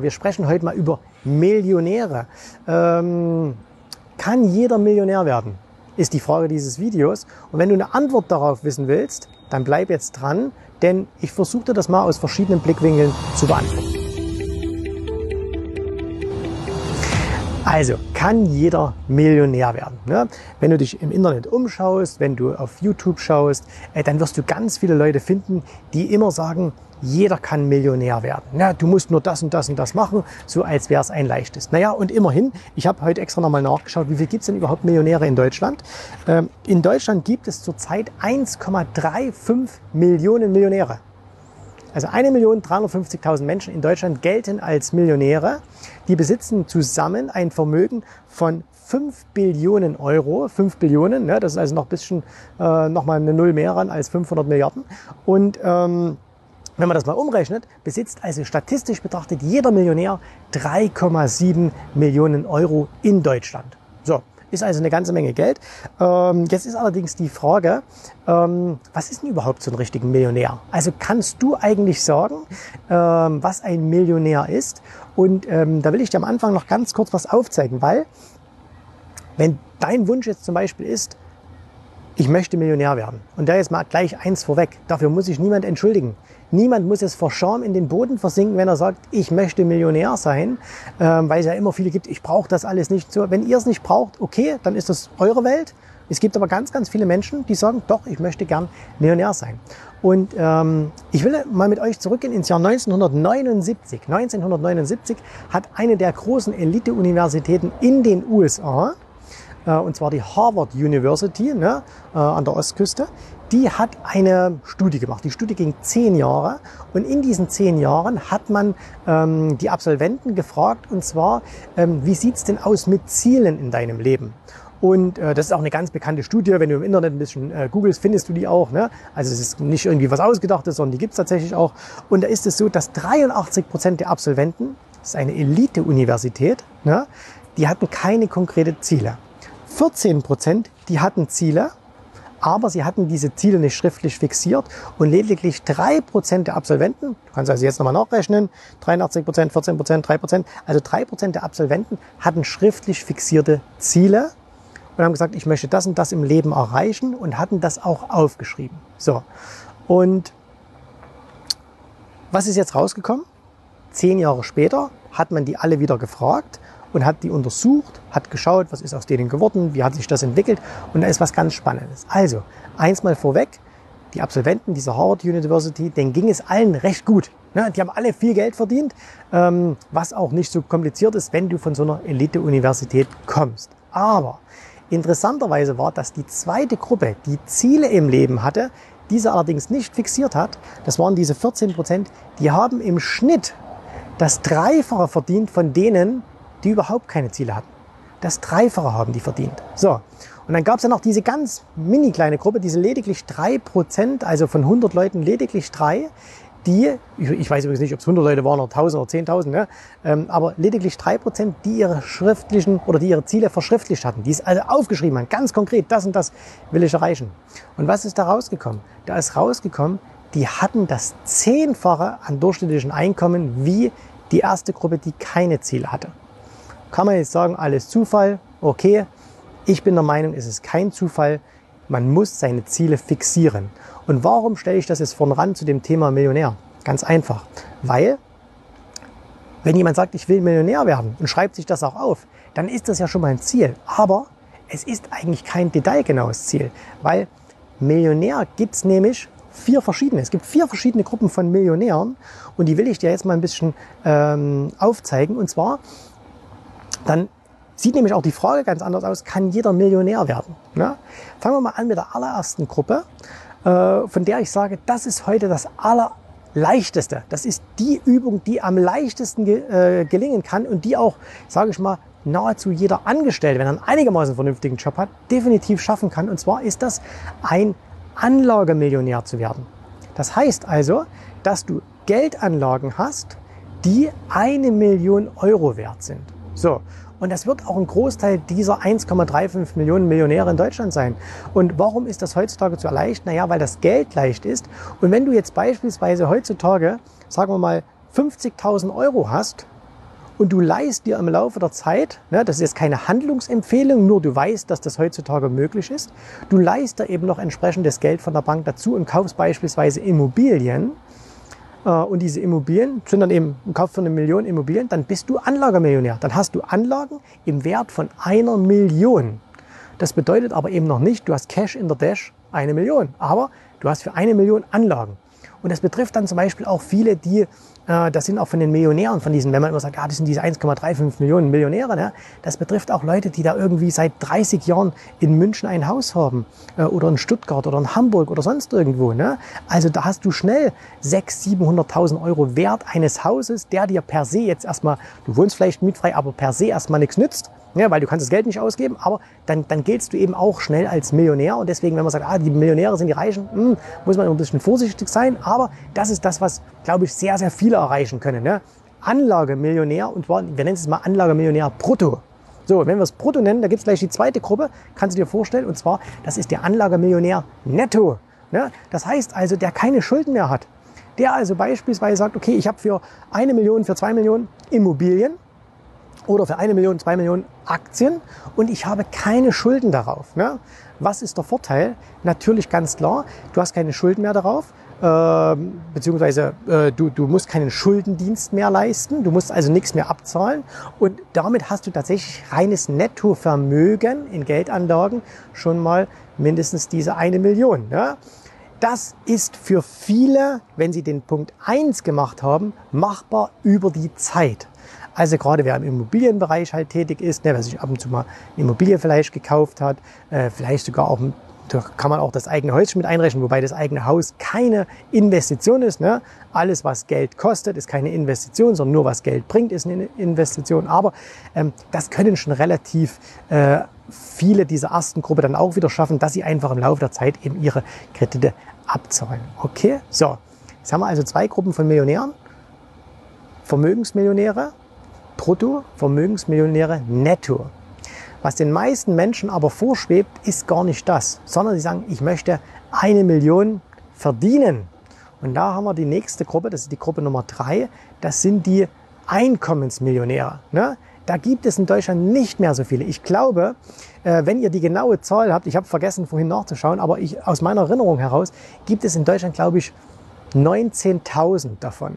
Wir sprechen heute mal über Millionäre. Ähm, kann jeder Millionär werden? Ist die Frage dieses Videos. Und wenn du eine Antwort darauf wissen willst, dann bleib jetzt dran, denn ich versuche dir das mal aus verschiedenen Blickwinkeln zu beantworten. Also, kann jeder Millionär werden. Ne? Wenn du dich im Internet umschaust, wenn du auf YouTube schaust, äh, dann wirst du ganz viele Leute finden, die immer sagen, jeder kann Millionär werden. Ja, du musst nur das und das und das machen, so als wäre es ein leichtes. Naja, und immerhin, ich habe heute extra nochmal nachgeschaut, wie viel gibt es denn überhaupt Millionäre in Deutschland? Ähm, in Deutschland gibt es zurzeit 1,35 Millionen Millionäre. Also 1.350.000 Menschen in Deutschland gelten als Millionäre. Die besitzen zusammen ein Vermögen von 5 Billionen Euro. 5 Billionen, ne, das ist also noch ein bisschen, äh, nochmal eine Null mehr ran als 500 Milliarden. Und ähm, wenn man das mal umrechnet, besitzt also statistisch betrachtet jeder Millionär 3,7 Millionen Euro in Deutschland. Ist also eine ganze Menge Geld. Ähm, jetzt ist allerdings die Frage, ähm, was ist denn überhaupt so ein richtiger Millionär? Also kannst du eigentlich sagen, ähm, was ein Millionär ist? Und ähm, da will ich dir am Anfang noch ganz kurz was aufzeigen, weil wenn dein Wunsch jetzt zum Beispiel ist, ich möchte Millionär werden. Und da jetzt mal gleich eins vorweg. Dafür muss sich niemand entschuldigen. Niemand muss jetzt vor Scham in den Boden versinken, wenn er sagt, ich möchte Millionär sein, ähm, weil es ja immer viele gibt, ich brauche das alles nicht. So, wenn ihr es nicht braucht, okay, dann ist das eure Welt. Es gibt aber ganz, ganz viele Menschen, die sagen, doch, ich möchte gern Millionär sein. Und ähm, ich will mal mit euch zurückgehen ins Jahr 1979. 1979 hat eine der großen Elite-Universitäten in den USA, und zwar die Harvard University ne, äh, an der Ostküste. Die hat eine Studie gemacht. Die Studie ging zehn Jahre und in diesen zehn Jahren hat man ähm, die Absolventen gefragt und zwar, ähm, wie sieht's denn aus mit Zielen in deinem Leben? Und äh, das ist auch eine ganz bekannte Studie. Wenn du im Internet ein bisschen äh, googelst, findest du die auch. Ne? Also es ist nicht irgendwie was Ausgedachtes, sondern die gibt's tatsächlich auch. Und da ist es so, dass 83 Prozent der Absolventen, das ist eine Elite-Universität, ne? die hatten keine konkrete Ziele. 14 Prozent, die hatten Ziele, aber sie hatten diese Ziele nicht schriftlich fixiert und lediglich drei Prozent der Absolventen, du kannst also jetzt nochmal nachrechnen, 83 Prozent, 14 Prozent, drei Prozent, also drei Prozent der Absolventen hatten schriftlich fixierte Ziele und haben gesagt, ich möchte das und das im Leben erreichen und hatten das auch aufgeschrieben. So. Und was ist jetzt rausgekommen? Zehn Jahre später hat man die alle wieder gefragt und hat die untersucht, hat geschaut, was ist aus denen geworden, wie hat sich das entwickelt und da ist was ganz Spannendes. Also, eins mal vorweg, die Absolventen dieser Harvard University, denen ging es allen recht gut. Ne? Die haben alle viel Geld verdient, ähm, was auch nicht so kompliziert ist, wenn du von so einer Elite-Universität kommst. Aber interessanterweise war, dass die zweite Gruppe, die Ziele im Leben hatte, diese allerdings nicht fixiert hat, das waren diese 14 Prozent, die haben im Schnitt das Dreifache verdient von denen, die überhaupt keine Ziele hatten. Das Dreifache haben die verdient. So. Und dann gab es ja noch diese ganz mini kleine Gruppe, diese lediglich drei Prozent, also von 100 Leuten lediglich drei, die, ich weiß übrigens nicht, ob es 100 Leute waren oder 1000 oder 10.000, ne? Ähm, aber lediglich drei Prozent, die ihre schriftlichen oder die ihre Ziele verschriftlicht hatten, die es also aufgeschrieben haben, ganz konkret, das und das will ich erreichen. Und was ist da rausgekommen? Da ist rausgekommen, die hatten das Zehnfache an durchschnittlichen Einkommen wie die erste Gruppe, die keine Ziele hatte. Kann man jetzt sagen, alles Zufall? Okay. Ich bin der Meinung, es ist kein Zufall. Man muss seine Ziele fixieren. Und warum stelle ich das jetzt vorn ran zu dem Thema Millionär? Ganz einfach. Weil, wenn jemand sagt, ich will Millionär werden und schreibt sich das auch auf, dann ist das ja schon mal ein Ziel. Aber es ist eigentlich kein detailgenaues Ziel. Weil Millionär gibt es nämlich vier verschiedene. Es gibt vier verschiedene Gruppen von Millionären und die will ich dir jetzt mal ein bisschen ähm, aufzeigen. Und zwar dann sieht nämlich auch die Frage ganz anders aus, kann jeder Millionär werden? Ne? Fangen wir mal an mit der allerersten Gruppe, äh, von der ich sage, das ist heute das allerleichteste. Das ist die Übung, die am leichtesten äh, gelingen kann und die auch, sage ich mal, nahezu jeder Angestellte, wenn er einen einigermaßen vernünftigen Job hat, definitiv schaffen kann. Und zwar ist das ein Anlagemillionär zu werden. Das heißt also, dass du Geldanlagen hast, die eine Million Euro wert sind. So. Und das wird auch ein Großteil dieser 1,35 Millionen Millionäre in Deutschland sein. Und warum ist das heutzutage so leicht? Naja, weil das Geld leicht ist. Und wenn du jetzt beispielsweise heutzutage, sagen wir mal, 50.000 Euro hast, und du leist dir im Laufe der Zeit, ne, das ist jetzt keine Handlungsempfehlung, nur du weißt, dass das heutzutage möglich ist, du leist dir eben noch entsprechendes Geld von der Bank dazu und kaufst beispielsweise Immobilien. Äh, und diese Immobilien sind dann eben ein Kauf für eine Million Immobilien, dann bist du Anlagermillionär. Dann hast du Anlagen im Wert von einer Million. Das bedeutet aber eben noch nicht, du hast Cash in der Dash eine Million, aber du hast für eine Million Anlagen. Und das betrifft dann zum Beispiel auch viele, die das sind auch von den Millionären, von diesen, wenn man immer sagt, ja, das sind diese 1,35 Millionen Millionäre, ne? das betrifft auch Leute, die da irgendwie seit 30 Jahren in München ein Haus haben äh, oder in Stuttgart oder in Hamburg oder sonst irgendwo. Ne? Also da hast du schnell 600.000, 700.000 Euro Wert eines Hauses, der dir per se jetzt erstmal, du wohnst vielleicht mietfrei, aber per se erstmal nichts nützt. Ja, weil du kannst das Geld nicht ausgeben, aber dann, dann giltst du eben auch schnell als Millionär. Und deswegen, wenn man sagt, ah, die Millionäre sind die Reichen, mh, hm, muss man ein bisschen vorsichtig sein. Aber das ist das, was, glaube ich, sehr, sehr viele erreichen können. Ne? Anlagemillionär, und zwar, wir nennen es mal Anlagemillionär brutto. So, wenn wir es brutto nennen, da gibt es gleich die zweite Gruppe, kannst du dir vorstellen. Und zwar, das ist der Anlagemillionär netto. Ne? Das heißt also, der keine Schulden mehr hat. Der also beispielsweise sagt, okay, ich habe für eine Million, für zwei Millionen Immobilien oder für eine Million, zwei Millionen Aktien und ich habe keine Schulden darauf. Ne? Was ist der Vorteil? Natürlich ganz klar, du hast keine Schulden mehr darauf, äh, beziehungsweise äh, du, du musst keinen Schuldendienst mehr leisten, du musst also nichts mehr abzahlen und damit hast du tatsächlich reines Nettovermögen in Geldanlagen schon mal mindestens diese eine Million. Ne? Das ist für viele, wenn sie den Punkt eins gemacht haben, machbar über die Zeit. Also gerade wer im Immobilienbereich halt tätig ist, ne, wer sich ab und zu mal eine Immobilie vielleicht gekauft hat, äh, vielleicht sogar auch da kann man auch das eigene Häuschen mit einrechnen, wobei das eigene Haus keine Investition ist. Ne? Alles, was Geld kostet, ist keine Investition, sondern nur was Geld bringt, ist eine Investition. Aber ähm, das können schon relativ äh, viele dieser ersten Gruppe dann auch wieder schaffen, dass sie einfach im Laufe der Zeit eben ihre Kredite abzahlen. Okay, so. Jetzt haben wir also zwei Gruppen von Millionären. Vermögensmillionäre brutto, Vermögensmillionäre netto. Was den meisten Menschen aber vorschwebt, ist gar nicht das, sondern sie sagen, ich möchte eine Million verdienen. Und da haben wir die nächste Gruppe, das ist die Gruppe Nummer drei, das sind die Einkommensmillionäre. Ne? Da gibt es in Deutschland nicht mehr so viele. Ich glaube, äh, wenn ihr die genaue Zahl habt, ich habe vergessen vorhin nachzuschauen, aber ich, aus meiner Erinnerung heraus gibt es in Deutschland, glaube ich, 19.000 davon.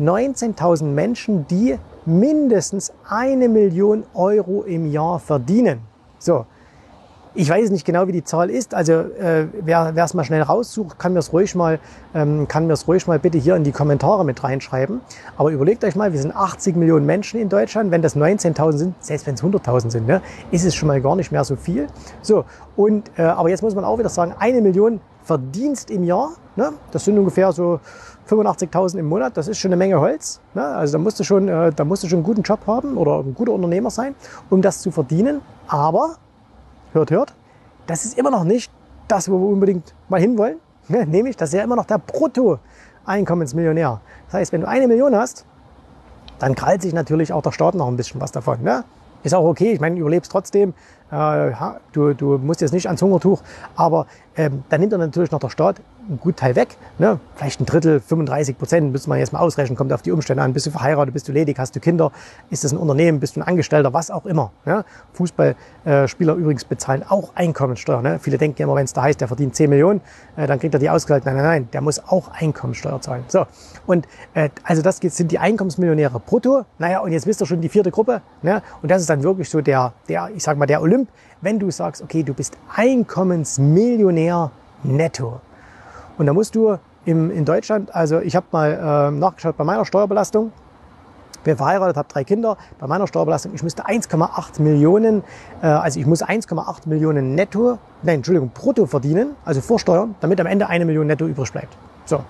19.000 Menschen, die mindestens eine Million Euro im Jahr verdienen. So, ich weiß nicht genau, wie die Zahl ist. Also äh, wer es mal schnell raussucht, kann mir es ruhig mal, ähm, kann mir es ruhig mal bitte hier in die Kommentare mit reinschreiben. Aber überlegt euch mal, wir sind 80 Millionen Menschen in Deutschland. Wenn das 19.000 sind, selbst wenn es 100.000 sind, ne, ist es schon mal gar nicht mehr so viel. So und äh, aber jetzt muss man auch wieder sagen, eine Million Verdienst im Jahr. Ne, das sind ungefähr so 85.000 im Monat, das ist schon eine Menge Holz. Ne? Also da musst, du schon, äh, da musst du schon einen guten Job haben oder ein guter Unternehmer sein, um das zu verdienen. Aber, hört, hört, das ist immer noch nicht das, wo wir unbedingt mal hinwollen. Ne? Nämlich, das ist ja immer noch der Brutto-Einkommensmillionär. Das heißt, wenn du eine Million hast, dann krallt sich natürlich auch der Staat noch ein bisschen was davon. Ne? Ist auch okay, ich meine, überlebst trotzdem. Äh, du, du musst jetzt nicht ans Hungertuch, aber ähm, dann nimmt er natürlich noch der Staat einen guten Teil weg. Ne? Vielleicht ein Drittel, 35 Prozent, müsste man jetzt mal ausrechnen, kommt auf die Umstände an. Bist du verheiratet, bist du ledig, hast du Kinder, ist das ein Unternehmen, bist du ein Angestellter, was auch immer. Ne? Fußballspieler übrigens bezahlen auch Einkommensteuer. Ne? Viele denken immer, wenn es da heißt, der verdient 10 Millionen, äh, dann kriegt er die ausgezahlt. Nein, nein, nein, der muss auch Einkommensteuer zahlen. So, und äh, also das sind die Einkommensmillionäre brutto. Naja, und jetzt bist du schon die vierte Gruppe. Ne? Und das ist dann wirklich so der, der, ich sag mal, der Olymp, wenn du sagst, okay, du bist Einkommensmillionär netto. Und da musst du im, in Deutschland, also ich habe mal äh, nachgeschaut bei meiner Steuerbelastung, bin verheiratet, habe drei Kinder. Bei meiner Steuerbelastung, ich müsste 1,8 Millionen, äh, also ich muss 1,8 Millionen netto, nein, Entschuldigung, brutto verdienen, also vorsteuern, damit am Ende eine Million netto übrig bleibt. So,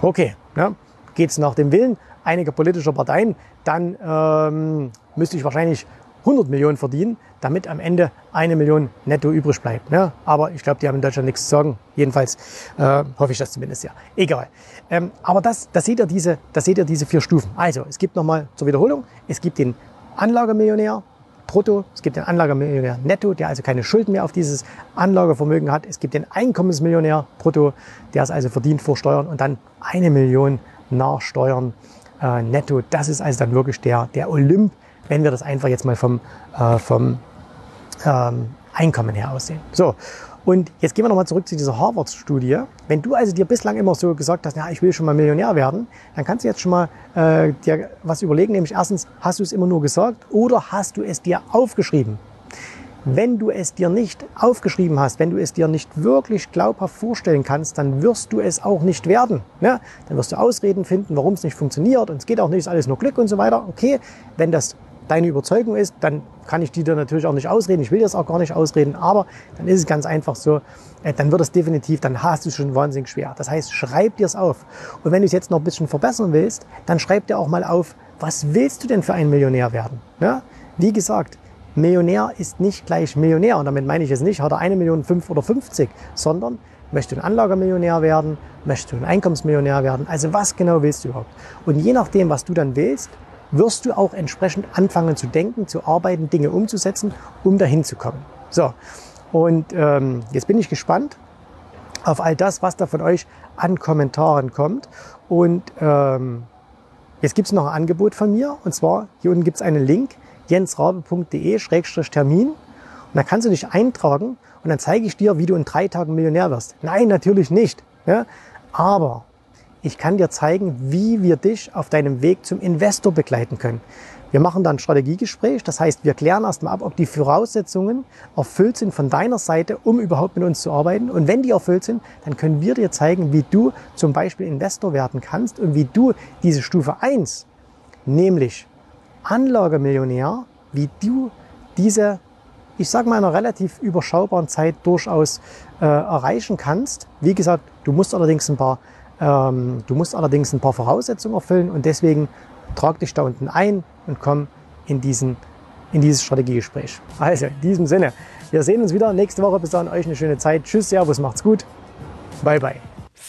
okay, ne? geht nach dem Willen einiger politischer Parteien, dann ähm, müsste ich wahrscheinlich 100 Millionen verdienen, damit am Ende eine Million netto übrig bleibt. Ne? Aber ich glaube, die haben in Deutschland nichts zu sagen. Jedenfalls äh, hoffe ich das zumindest ja. Egal. Ähm, aber das, das, seht ihr diese, das seht ihr diese vier Stufen. Also, es gibt nochmal zur Wiederholung, es gibt den Anlagemillionär, brutto, es gibt den Anlagemillionär netto, der also keine Schulden mehr auf dieses Anlagevermögen hat. Es gibt den Einkommensmillionär brutto, der es also verdient vor Steuern und dann eine Million nach Steuern äh, netto. Das ist also dann wirklich der, der Olymp, wenn wir das einfach jetzt mal vom, äh, vom ähm, Einkommen her aussehen. So, und jetzt gehen wir nochmal zurück zu dieser Harvard-Studie. Wenn du also dir bislang immer so gesagt hast, ja, ich will schon mal Millionär werden, dann kannst du jetzt schon mal äh, dir was überlegen. Nämlich erstens, hast du es immer nur gesagt oder hast du es dir aufgeschrieben? Wenn du es dir nicht aufgeschrieben hast, wenn du es dir nicht wirklich glaubhaft vorstellen kannst, dann wirst du es auch nicht werden. Ja? Dann wirst du Ausreden finden, warum es nicht funktioniert und es geht auch nicht, ist alles nur Glück und so weiter. Okay, wenn das deine Überzeugung ist, dann kann ich die dir natürlich auch nicht ausreden. Ich will das auch gar nicht ausreden, aber dann ist es ganz einfach so, äh, dann wird es definitiv, dann hast du es schon wahnsinnig schwer. Das heißt, schreib dir es auf. Und wenn du es jetzt noch ein bisschen verbessern willst, dann schreib dir auch mal auf, was willst du denn für ein Millionär werden? Ja? Wie gesagt, Millionär ist nicht gleich Millionär. Und damit meine ich jetzt nicht, hat er eine Million, fünf oder 50, sondern möchtest du ein Anlagermillionär werden, möchtest du ein Einkommensmillionär werden. Also was genau willst du überhaupt? Und je nachdem, was du dann willst, wirst du auch entsprechend anfangen zu denken, zu arbeiten, Dinge umzusetzen, um dahin zu kommen. So, und ähm, jetzt bin ich gespannt auf all das, was da von euch an Kommentaren kommt. Und ähm, jetzt gibt es noch ein Angebot von mir. Und zwar, hier unten gibt es einen Link, jensrabe.de-termin. Und da kannst du dich eintragen und dann zeige ich dir, wie du in drei Tagen Millionär wirst. Nein, natürlich nicht. Ja? Aber ich kann dir zeigen, wie wir dich auf deinem Weg zum Investor begleiten können. Wir machen dann ein Strategiegespräch, das heißt, wir klären erstmal ab, ob die Voraussetzungen erfüllt sind von deiner Seite, um überhaupt mit uns zu arbeiten. Und wenn die erfüllt sind, dann können wir dir zeigen, wie du zum Beispiel Investor werden kannst und wie du diese Stufe 1, nämlich Anlagemillionär, wie du diese, ich sage mal, in einer relativ überschaubaren Zeit durchaus äh, erreichen kannst. Wie gesagt, du musst allerdings ein paar du musst allerdings ein paar Voraussetzungen erfüllen und deswegen trag dich da unten ein und komm in, diesen, in dieses Strategiegespräch. Also in diesem Sinne, wir sehen uns wieder nächste Woche. Bis dahin euch eine schöne Zeit. Tschüss, Servus, macht's gut. Bye, bye.